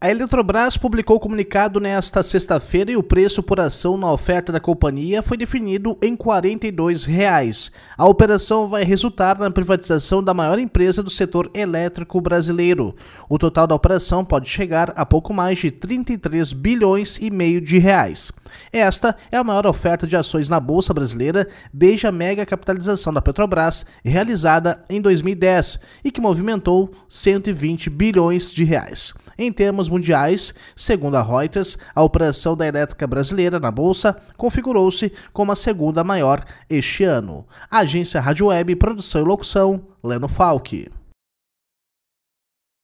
A Eletrobras publicou comunicado nesta sexta-feira e o preço por ação na oferta da companhia foi definido em 42 reais. A operação vai resultar na privatização da maior empresa do setor elétrico brasileiro. O total da operação pode chegar a pouco mais de 33 bilhões e meio de reais. Esta é a maior oferta de ações na bolsa brasileira desde a mega capitalização da Petrobras realizada em 2010 e que movimentou 120 bilhões de reais. Em termos mundiais, segundo a Reuters, a operação da elétrica brasileira na bolsa configurou-se como a segunda maior este ano. Agência Rádio Web, produção e locução, Leno Falck.